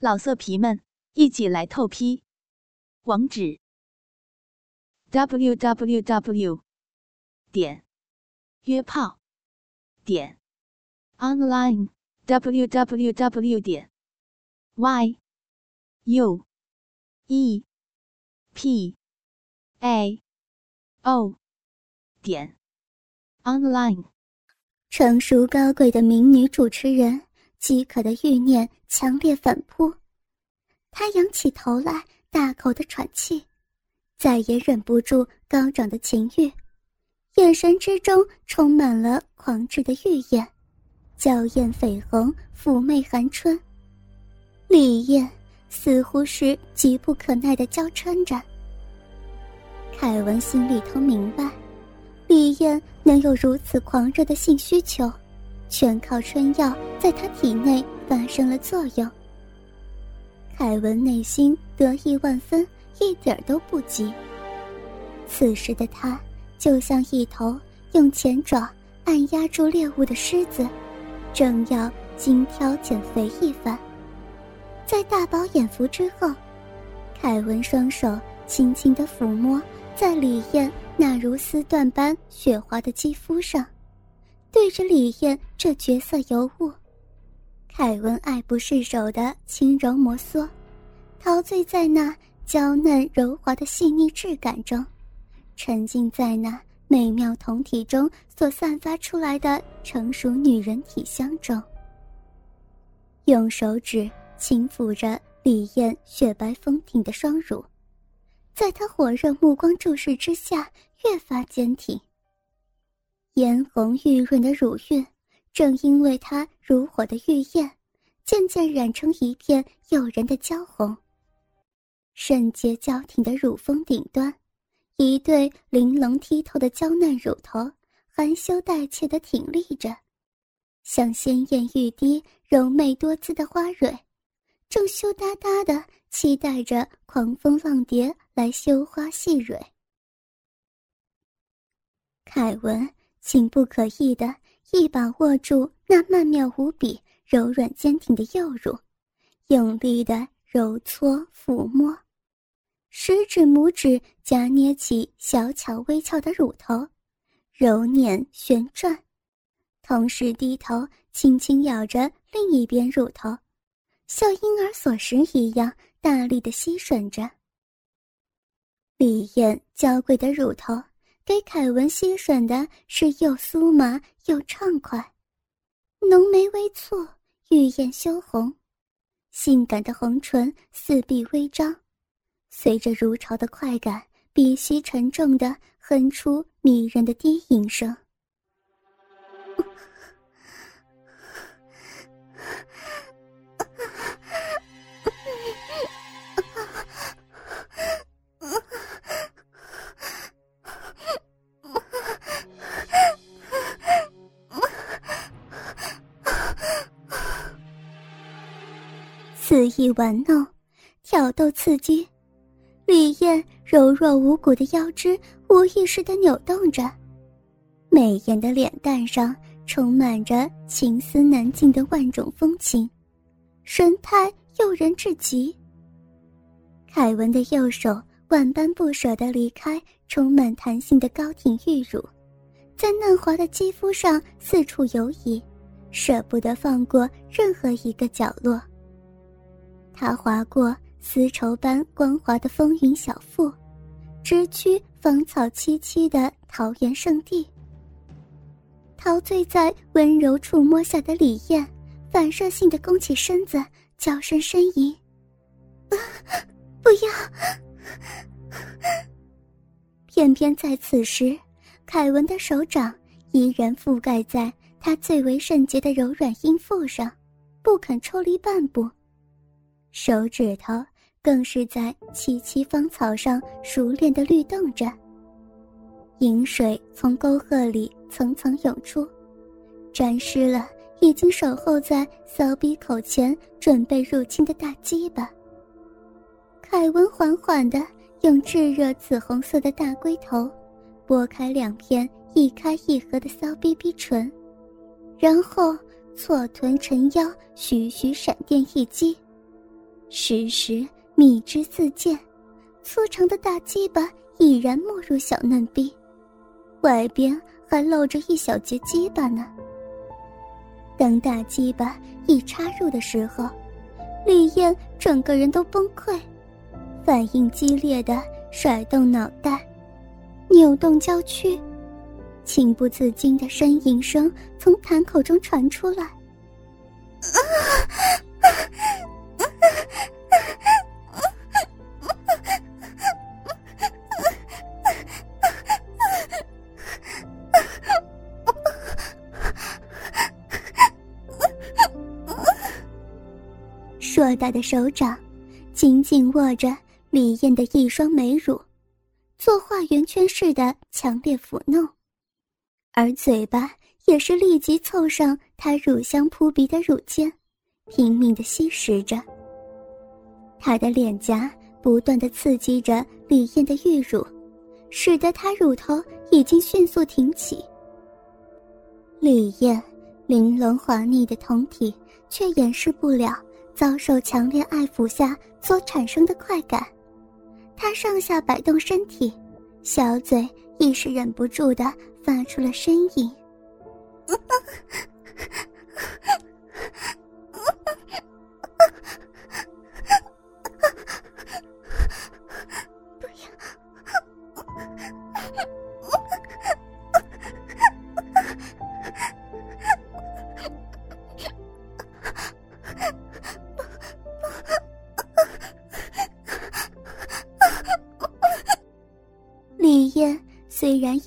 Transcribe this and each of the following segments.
老色皮们，一起来透批！网址：w w w 点约炮点 online w w w 点 y u e p a o 点 online。成熟高贵的名女主持人，饥渴的欲念强烈反扑。他仰起头来，大口的喘气，再也忍不住高涨的情欲，眼神之中充满了狂炽的欲焰，娇艳绯红，妩媚含春。李艳似乎是急不可耐的娇嗔着。凯文心里头明白。李艳能有如此狂热的性需求，全靠春药在她体内发生了作用。凯文内心得意万分，一点都不急。此时的他就像一头用前爪按压住猎物的狮子，正要精挑减肥一番。在大饱眼福之后，凯文双手轻轻地抚摸在李艳。那如丝缎般雪滑的肌肤上，对着李艳这绝色尤物，凯文爱不释手的轻柔摩挲，陶醉在那娇嫩柔滑的细腻质感中，沉浸在那美妙酮体中所散发出来的成熟女人体香中。用手指轻抚着李艳雪白丰挺的双乳，在他火热目光注视之下。越发坚挺。嫣红玉润的乳晕，正因为她如火的玉焰，渐渐染成一片诱人的娇红。圣洁娇挺的乳峰顶端，一对玲珑剔透的娇嫩乳头，含羞带怯的挺立着，像鲜艳欲滴、柔媚多姿的花蕊，正羞答答的期待着狂风浪蝶来羞花戏蕊。凯文情不可抑的一把握住那曼妙无比、柔软坚挺的幼乳，用力的揉搓抚摸，食指、拇指夹捏起小巧微翘的乳头，揉捻旋转，同时低头轻轻咬着另一边乳头，像婴儿所食一样大力的吸吮着。李艳娇贵的乳头。给凯文吸吮的是又酥麻又畅快，浓眉微蹙，玉眼羞红，性感的红唇四壁微张，随着如潮的快感，鼻息沉重的哼出迷人的低吟声。肆意玩弄，挑逗刺激，李艳柔弱无骨的腰肢无意识的扭动着，美艳的脸蛋上充满着情思难尽的万种风情，神态诱人至极。凯文的右手万般不舍地离开充满弹性的高挺玉乳，在嫩滑的肌肤上四处游移，舍不得放过任何一个角落。他划过丝绸般光滑的风云小腹，直趋芳草萋萋的桃源圣地。陶醉在温柔触摸下的李艳，反射性的弓起身子，娇声呻吟：“不要！”偏偏在此时，凯文的手掌依然覆盖在他最为圣洁的柔软阴腹上，不肯抽离半步。手指头更是在萋萋芳草上熟练的律动着。饮水从沟壑里层层涌出，沾湿了已经守候在骚逼口前准备入侵的大鸡巴。凯文缓缓地用炙热紫红色的大龟头拨开两片一开一合的骚逼逼唇，然后错臀沉腰，徐徐闪电一击。时时蜜汁四溅，粗长的大鸡巴已然没入小嫩逼，外边还露着一小截鸡巴呢。当大鸡巴一插入的时候，李艳整个人都崩溃，反应激烈的甩动脑袋，扭动娇躯，情不自禁的呻吟声从痰口中传出来。硕大的手掌紧紧握着李艳的一双美乳，做画圆圈似的强烈抚弄，而嘴巴也是立即凑上她乳香扑鼻的乳尖，拼命的吸食着。她的脸颊不断的刺激着李艳的玉乳，使得她乳头已经迅速挺起。李艳玲珑滑腻的酮体却掩饰不了。遭受强烈爱抚下所产生的快感，他上下摆动身体，小嘴一时忍不住的发出了呻吟。不 要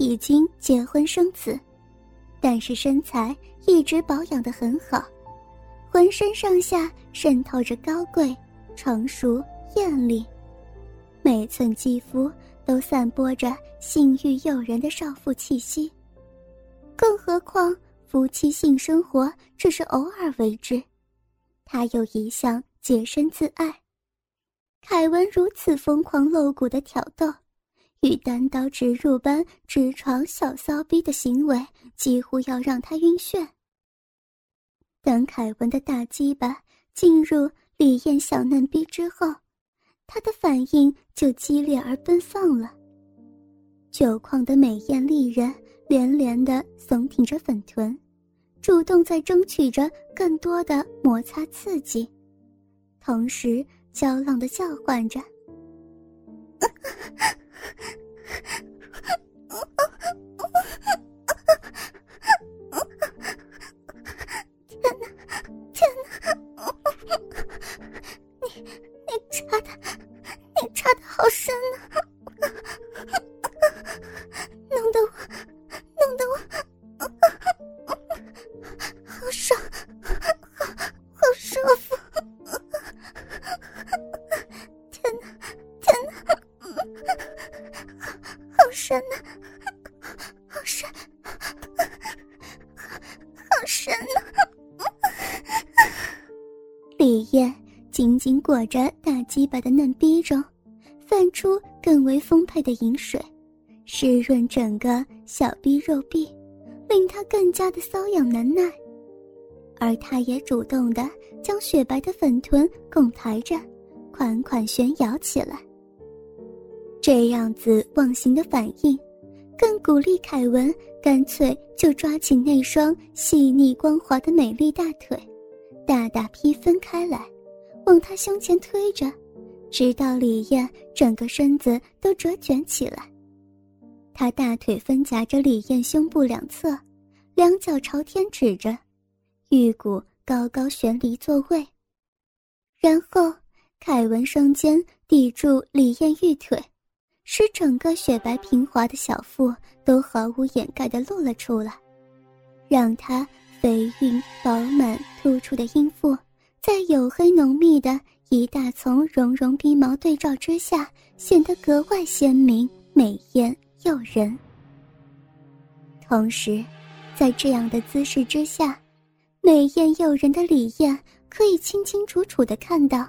已经结婚生子，但是身材一直保养的很好，浑身上下渗透着高贵、成熟、艳丽，每寸肌肤都散播着性欲诱人的少妇气息。更何况夫妻性生活只是偶尔为之，他又一向洁身自爱。凯文如此疯狂露骨的挑逗。与单刀直入般直闯小骚逼的行为，几乎要让他晕眩。等凯文的大鸡巴进入李艳小嫩逼之后，他的反应就激烈而奔放了。酒矿的美艳丽人连连的耸挺着粉臀，主动在争取着更多的摩擦刺激，同时娇浪的叫唤着。李艳紧紧裹着大鸡巴的嫩逼中，泛出更为丰沛的饮水，湿润整个小逼肉壁，令他更加的瘙痒难耐。而他也主动的将雪白的粉臀拱抬着，款款旋摇起来。这样子忘形的反应，更鼓励凯文干脆就抓起那双细腻光滑的美丽大腿。大大劈分开来，往他胸前推着，直到李艳整个身子都折卷起来。他大腿分夹着李艳胸部两侧，两脚朝天指着，玉骨高高悬离座位。然后凯文双肩抵住李艳玉腿，使整个雪白平滑的小腹都毫无掩盖的露了出来，让她。肥韵饱满突出的阴腹，在黝黑浓密的一大丛绒绒鼻毛对照之下，显得格外鲜明、美艳诱人。同时，在这样的姿势之下，美艳诱人的李艳可以清清楚楚地看到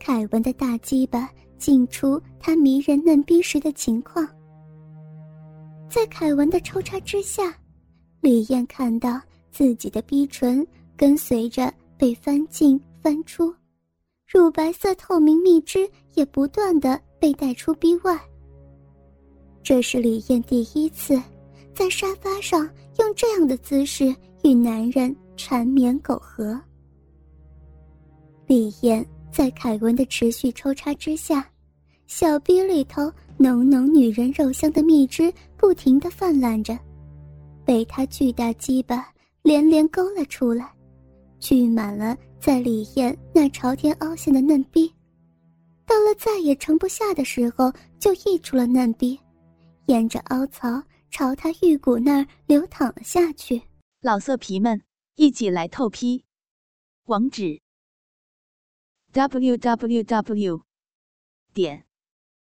凯文的大鸡巴进出他迷人嫩逼时的情况。在凯文的抽插之下，李艳看到。自己的逼唇跟随着被翻进翻出，乳白色透明蜜汁也不断的被带出逼外。这是李艳第一次在沙发上用这样的姿势与男人缠绵苟合。李艳在凯文的持续抽插之下，小逼里头浓浓女人肉香的蜜汁不停的泛滥着，被他巨大鸡巴连连勾了出来，聚满了在李艳那朝天凹陷的嫩逼。到了再也盛不下的时候，就溢出了嫩逼。沿着凹槽朝他玉骨那儿流淌了下去。老色皮们，一起来透批！网址：w w w 点